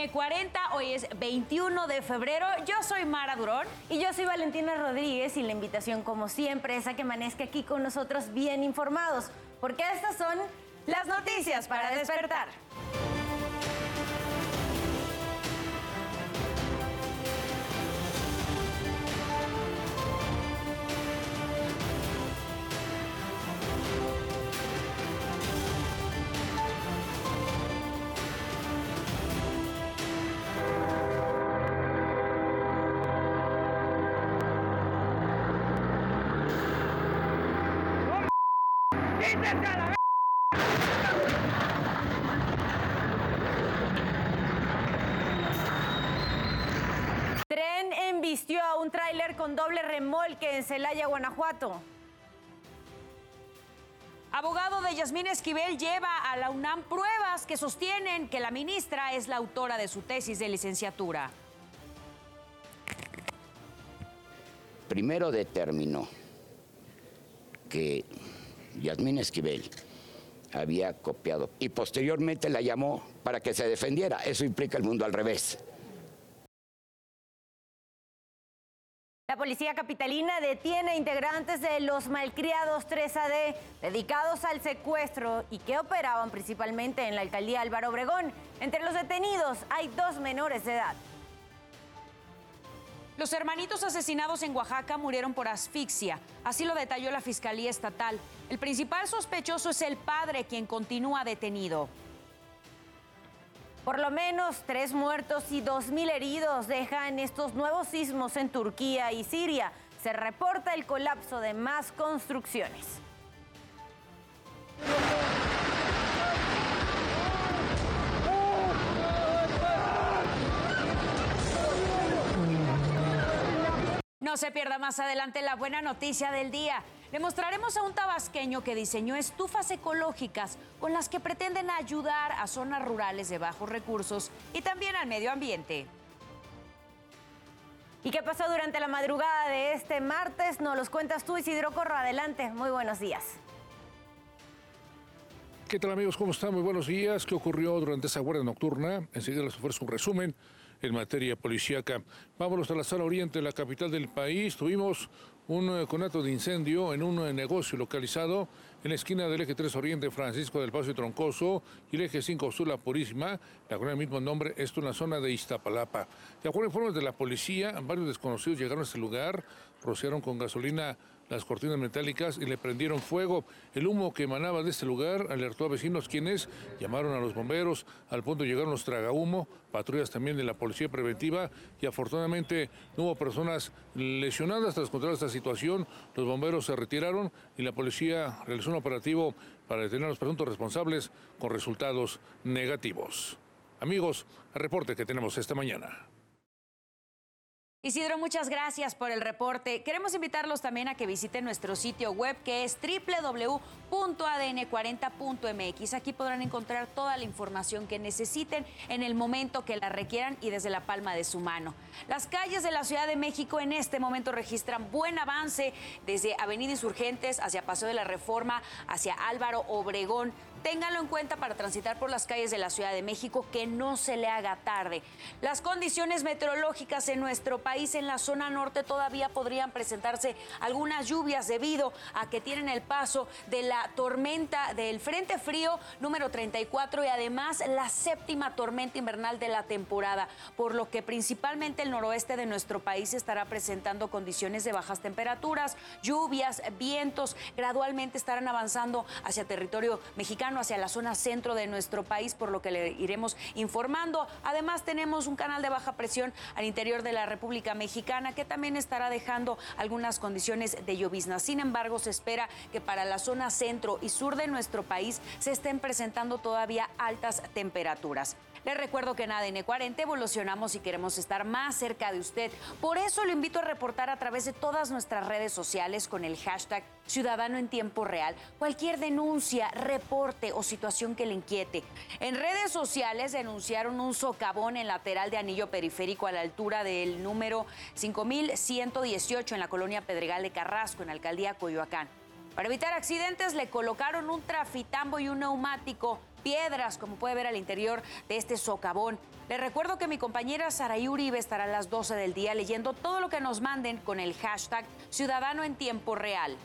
ADN 40. Hoy es 21 de febrero. Yo soy Mara Durón. Y yo soy Valentina Rodríguez. Y la invitación, como siempre, es a que amanezca aquí con nosotros bien informados. Porque estas son las noticias para despertar. Tren embistió a un tráiler con doble remolque en Celaya, Guanajuato. Abogado de Yasmín Esquivel lleva a la UNAM pruebas que sostienen que la ministra es la autora de su tesis de licenciatura. Primero determinó que Yasmín Esquivel había copiado y posteriormente la llamó para que se defendiera. Eso implica el mundo al revés. La policía capitalina detiene integrantes de los malcriados 3AD dedicados al secuestro y que operaban principalmente en la alcaldía Álvaro Obregón. Entre los detenidos hay dos menores de edad. Los hermanitos asesinados en Oaxaca murieron por asfixia, así lo detalló la Fiscalía Estatal. El principal sospechoso es el padre, quien continúa detenido. Por lo menos tres muertos y dos mil heridos dejan estos nuevos sismos en Turquía y Siria. Se reporta el colapso de más construcciones. No se pierda más adelante la buena noticia del día. Le mostraremos a un tabasqueño que diseñó estufas ecológicas con las que pretenden ayudar a zonas rurales de bajos recursos y también al medio ambiente. ¿Y qué pasó durante la madrugada de este martes? Nos los cuentas tú, Isidro Corro. Adelante, muy buenos días. ¿Qué tal amigos? ¿Cómo están? Muy buenos días. ¿Qué ocurrió durante esa guardia nocturna? Enseguida les ofrezco un resumen en materia policíaca. Vámonos a la sala oriente la capital del país. Tuvimos un eh, conato de incendio en un eh, negocio localizado en la esquina del eje 3 Oriente Francisco del Paso y Troncoso y el eje 5 Sur La Purísima, la con el mismo nombre, esto en la zona de Iztapalapa. De acuerdo a informes de la policía, varios desconocidos llegaron a este lugar, rociaron con gasolina las cortinas metálicas y le prendieron fuego. El humo que emanaba de este lugar alertó a vecinos quienes llamaron a los bomberos. Al punto llegaron los tragahumo, patrullas también de la policía preventiva y afortunadamente no hubo personas lesionadas tras controlar esta situación. Los bomberos se retiraron y la policía realizó un operativo para detener a los presuntos responsables con resultados negativos. Amigos, el reporte que tenemos esta mañana. Isidro, muchas gracias por el reporte. Queremos invitarlos también a que visiten nuestro sitio web que es www.adn40.mx. Aquí podrán encontrar toda la información que necesiten en el momento que la requieran y desde la palma de su mano. Las calles de la Ciudad de México en este momento registran buen avance desde Avenida Insurgentes hacia Paseo de la Reforma, hacia Álvaro Obregón. Ténganlo en cuenta para transitar por las calles de la Ciudad de México, que no se le haga tarde. Las condiciones meteorológicas en nuestro país, en la zona norte, todavía podrían presentarse algunas lluvias debido a que tienen el paso de la tormenta del Frente Frío número 34 y además la séptima tormenta invernal de la temporada, por lo que principalmente el noroeste de nuestro país estará presentando condiciones de bajas temperaturas, lluvias, vientos, gradualmente estarán avanzando hacia territorio mexicano hacia la zona centro de nuestro país, por lo que le iremos informando. Además, tenemos un canal de baja presión al interior de la República Mexicana que también estará dejando algunas condiciones de llovizna. Sin embargo, se espera que para la zona centro y sur de nuestro país se estén presentando todavía altas temperaturas. Les recuerdo que en ADN 40 evolucionamos y queremos estar más cerca de usted. Por eso lo invito a reportar a través de todas nuestras redes sociales con el hashtag Ciudadano en Tiempo Real cualquier denuncia, reporte o situación que le inquiete. En redes sociales denunciaron un socavón en lateral de anillo periférico a la altura del número 5118 en la colonia Pedregal de Carrasco, en alcaldía Coyoacán. Para evitar accidentes le colocaron un trafitambo y un neumático piedras, como puede ver al interior de este socavón. Les recuerdo que mi compañera Saraí Uribe estará a las 12 del día leyendo todo lo que nos manden con el hashtag Ciudadano en Tiempo Real.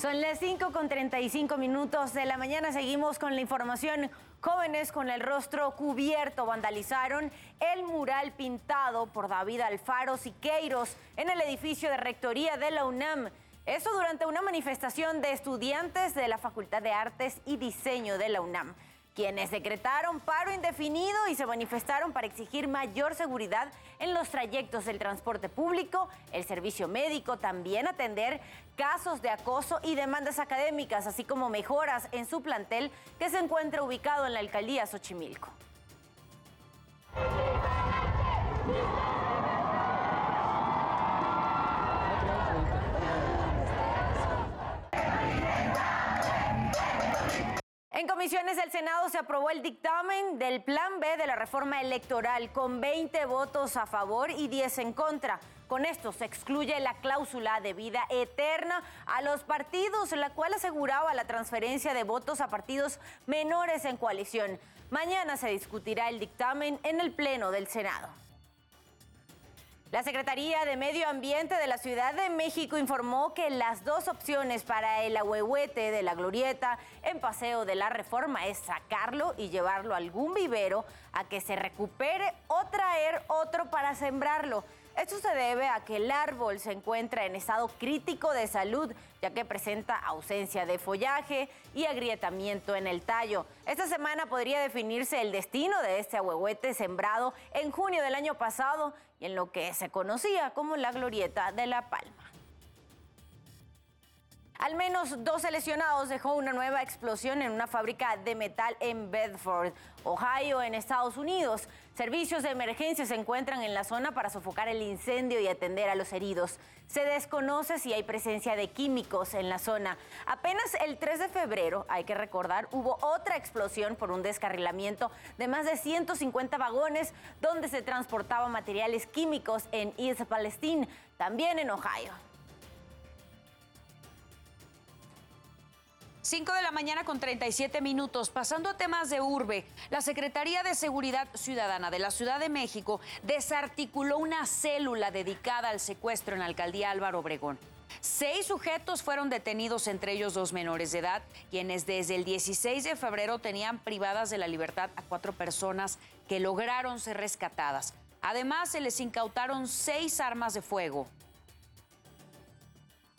Son las 5 con 35 minutos de la mañana. Seguimos con la información. Jóvenes con el rostro cubierto vandalizaron el mural pintado por David Alfaro Siqueiros en el edificio de rectoría de la UNAM. Eso durante una manifestación de estudiantes de la Facultad de Artes y Diseño de la UNAM quienes decretaron paro indefinido y se manifestaron para exigir mayor seguridad en los trayectos del transporte público, el servicio médico, también atender casos de acoso y demandas académicas, así como mejoras en su plantel que se encuentra ubicado en la alcaldía Xochimilco. En comisiones del Senado se aprobó el dictamen del Plan B de la reforma electoral con 20 votos a favor y 10 en contra. Con esto se excluye la cláusula de vida eterna a los partidos, la cual aseguraba la transferencia de votos a partidos menores en coalición. Mañana se discutirá el dictamen en el Pleno del Senado. La Secretaría de Medio Ambiente de la Ciudad de México informó que las dos opciones para el ahuehuete de la glorieta en Paseo de la Reforma es sacarlo y llevarlo a algún vivero a que se recupere o traer otro para sembrarlo. Esto se debe a que el árbol se encuentra en estado crítico de salud, ya que presenta ausencia de follaje y agrietamiento en el tallo. Esta semana podría definirse el destino de este ahuehuete sembrado en junio del año pasado y en lo que se conocía como la Glorieta de la Palma. Al menos 12 lesionados dejó una nueva explosión en una fábrica de metal en Bedford, Ohio, en Estados Unidos. Servicios de emergencia se encuentran en la zona para sofocar el incendio y atender a los heridos. Se desconoce si hay presencia de químicos en la zona. Apenas el 3 de febrero, hay que recordar, hubo otra explosión por un descarrilamiento de más de 150 vagones donde se transportaban materiales químicos en East Palestine, también en Ohio. 5 de la mañana con 37 minutos. Pasando a temas de urbe, la Secretaría de Seguridad Ciudadana de la Ciudad de México desarticuló una célula dedicada al secuestro en la alcaldía Álvaro Obregón. Seis sujetos fueron detenidos, entre ellos dos menores de edad, quienes desde el 16 de febrero tenían privadas de la libertad a cuatro personas que lograron ser rescatadas. Además, se les incautaron seis armas de fuego.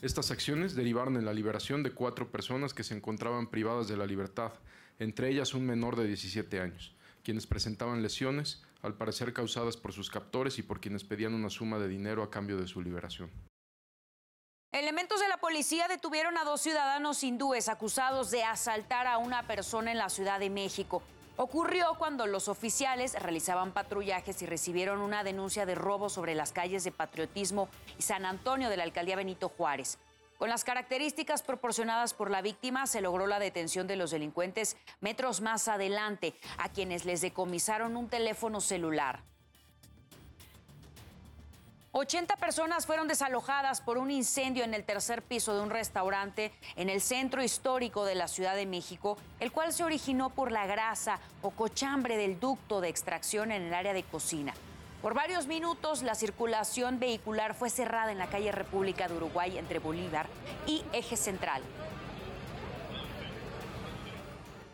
Estas acciones derivaron en la liberación de cuatro personas que se encontraban privadas de la libertad, entre ellas un menor de 17 años, quienes presentaban lesiones, al parecer causadas por sus captores y por quienes pedían una suma de dinero a cambio de su liberación. Elementos de la policía detuvieron a dos ciudadanos hindúes acusados de asaltar a una persona en la Ciudad de México. Ocurrió cuando los oficiales realizaban patrullajes y recibieron una denuncia de robo sobre las calles de Patriotismo y San Antonio de la alcaldía Benito Juárez. Con las características proporcionadas por la víctima, se logró la detención de los delincuentes metros más adelante, a quienes les decomisaron un teléfono celular. 80 personas fueron desalojadas por un incendio en el tercer piso de un restaurante en el centro histórico de la Ciudad de México, el cual se originó por la grasa o cochambre del ducto de extracción en el área de cocina. Por varios minutos la circulación vehicular fue cerrada en la calle República de Uruguay entre Bolívar y Eje Central.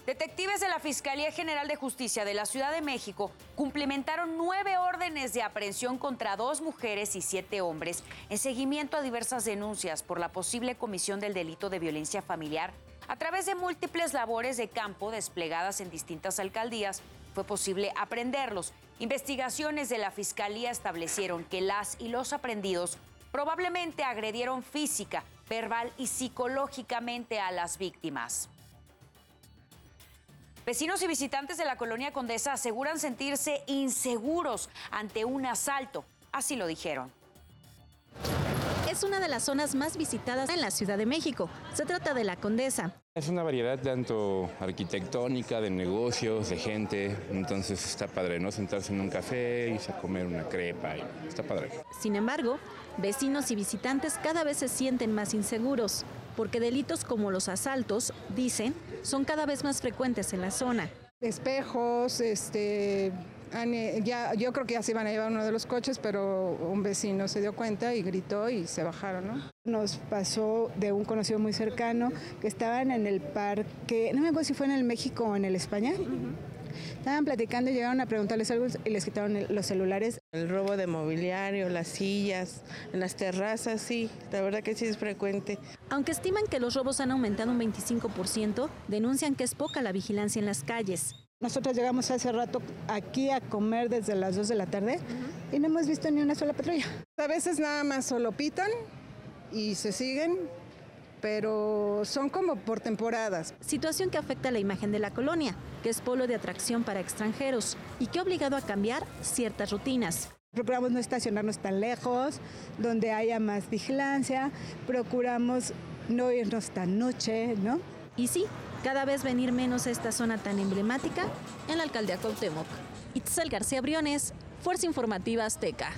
Detectives de la Fiscalía General de Justicia de la Ciudad de México cumplimentaron nueve órdenes de aprehensión contra dos mujeres y siete hombres en seguimiento a diversas denuncias por la posible comisión del delito de violencia familiar a través de múltiples labores de campo desplegadas en distintas alcaldías. Fue posible aprenderlos. Investigaciones de la Fiscalía establecieron que las y los aprendidos probablemente agredieron física, verbal y psicológicamente a las víctimas. Vecinos y visitantes de la colonia Condesa aseguran sentirse inseguros ante un asalto. Así lo dijeron. Es una de las zonas más visitadas en la Ciudad de México. Se trata de la Condesa. Es una variedad tanto arquitectónica, de negocios, de gente. Entonces está padre, ¿no? Sentarse en un café, irse a comer una crepa. Está padre. Sin embargo, vecinos y visitantes cada vez se sienten más inseguros. Porque delitos como los asaltos, dicen, son cada vez más frecuentes en la zona. Espejos, este, ya, yo creo que ya se iban a llevar uno de los coches, pero un vecino se dio cuenta y gritó y se bajaron. ¿no? Nos pasó de un conocido muy cercano que estaban en el parque, no me acuerdo si fue en el México o en el España. Estaban platicando y llegaron a preguntarles algo y les quitaron los celulares. El robo de mobiliario, las sillas, en las terrazas, sí, la verdad que sí es frecuente. Aunque estiman que los robos han aumentado un 25%, denuncian que es poca la vigilancia en las calles. Nosotros llegamos hace rato aquí a comer desde las 2 de la tarde y no hemos visto ni una sola patrulla. A veces nada más solo pitan y se siguen, pero son como por temporadas. Situación que afecta la imagen de la colonia, que es polo de atracción para extranjeros y que ha obligado a cambiar ciertas rutinas. Procuramos no estacionarnos tan lejos, donde haya más vigilancia, procuramos no irnos tan noche, ¿no? Y sí, cada vez venir menos a esta zona tan emblemática en la alcaldía Cuauhtémoc. Itzel García Briones, Fuerza Informativa Azteca.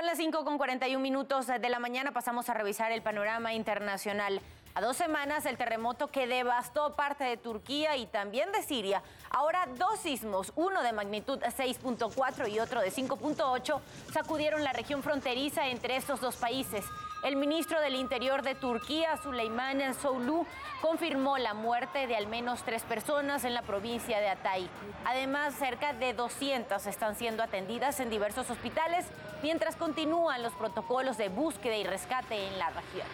Son las 5 con 41 minutos de la mañana. Pasamos a revisar el panorama internacional. A dos semanas el terremoto que devastó parte de Turquía y también de Siria. Ahora dos sismos, uno de magnitud 6.4 y otro de 5.8, sacudieron la región fronteriza entre estos dos países. El ministro del Interior de Turquía, Süleyman Soulu, confirmó la muerte de al menos tres personas en la provincia de Atay. Además, cerca de 200 están siendo atendidas en diversos hospitales mientras continúan los protocolos de búsqueda y rescate en la región.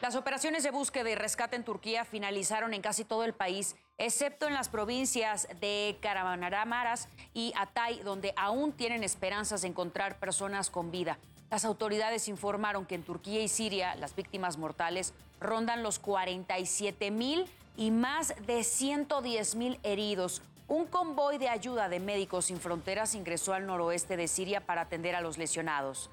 Las operaciones de búsqueda y rescate en Turquía finalizaron en casi todo el país, excepto en las provincias de Karamanamaras y Atay, donde aún tienen esperanzas de encontrar personas con vida. Las autoridades informaron que en Turquía y Siria las víctimas mortales rondan los 47 mil y más de 110 mil heridos. Un convoy de ayuda de Médicos Sin Fronteras ingresó al noroeste de Siria para atender a los lesionados.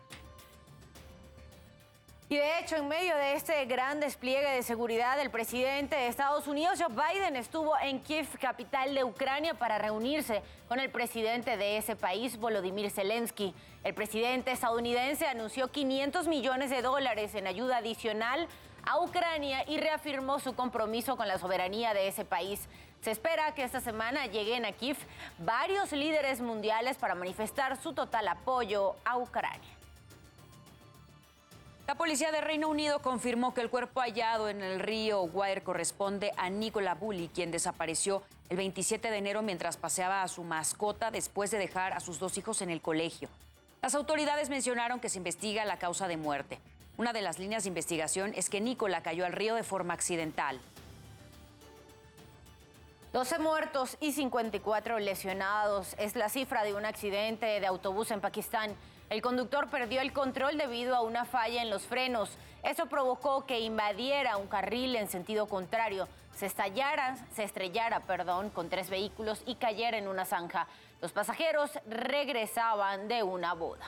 Y de hecho, en medio de este gran despliegue de seguridad, el presidente de Estados Unidos, Joe Biden, estuvo en Kiev, capital de Ucrania, para reunirse con el presidente de ese país, Volodymyr Zelensky. El presidente estadounidense anunció 500 millones de dólares en ayuda adicional a Ucrania y reafirmó su compromiso con la soberanía de ese país. Se espera que esta semana lleguen a Kiev varios líderes mundiales para manifestar su total apoyo a Ucrania. La policía de Reino Unido confirmó que el cuerpo hallado en el río Wire corresponde a Nicola Bully, quien desapareció el 27 de enero mientras paseaba a su mascota después de dejar a sus dos hijos en el colegio. Las autoridades mencionaron que se investiga la causa de muerte. Una de las líneas de investigación es que Nicola cayó al río de forma accidental. 12 muertos y 54 lesionados es la cifra de un accidente de autobús en Pakistán. El conductor perdió el control debido a una falla en los frenos. Eso provocó que invadiera un carril en sentido contrario, se estallara, se estrellara, perdón, con tres vehículos y cayera en una zanja. Los pasajeros regresaban de una boda.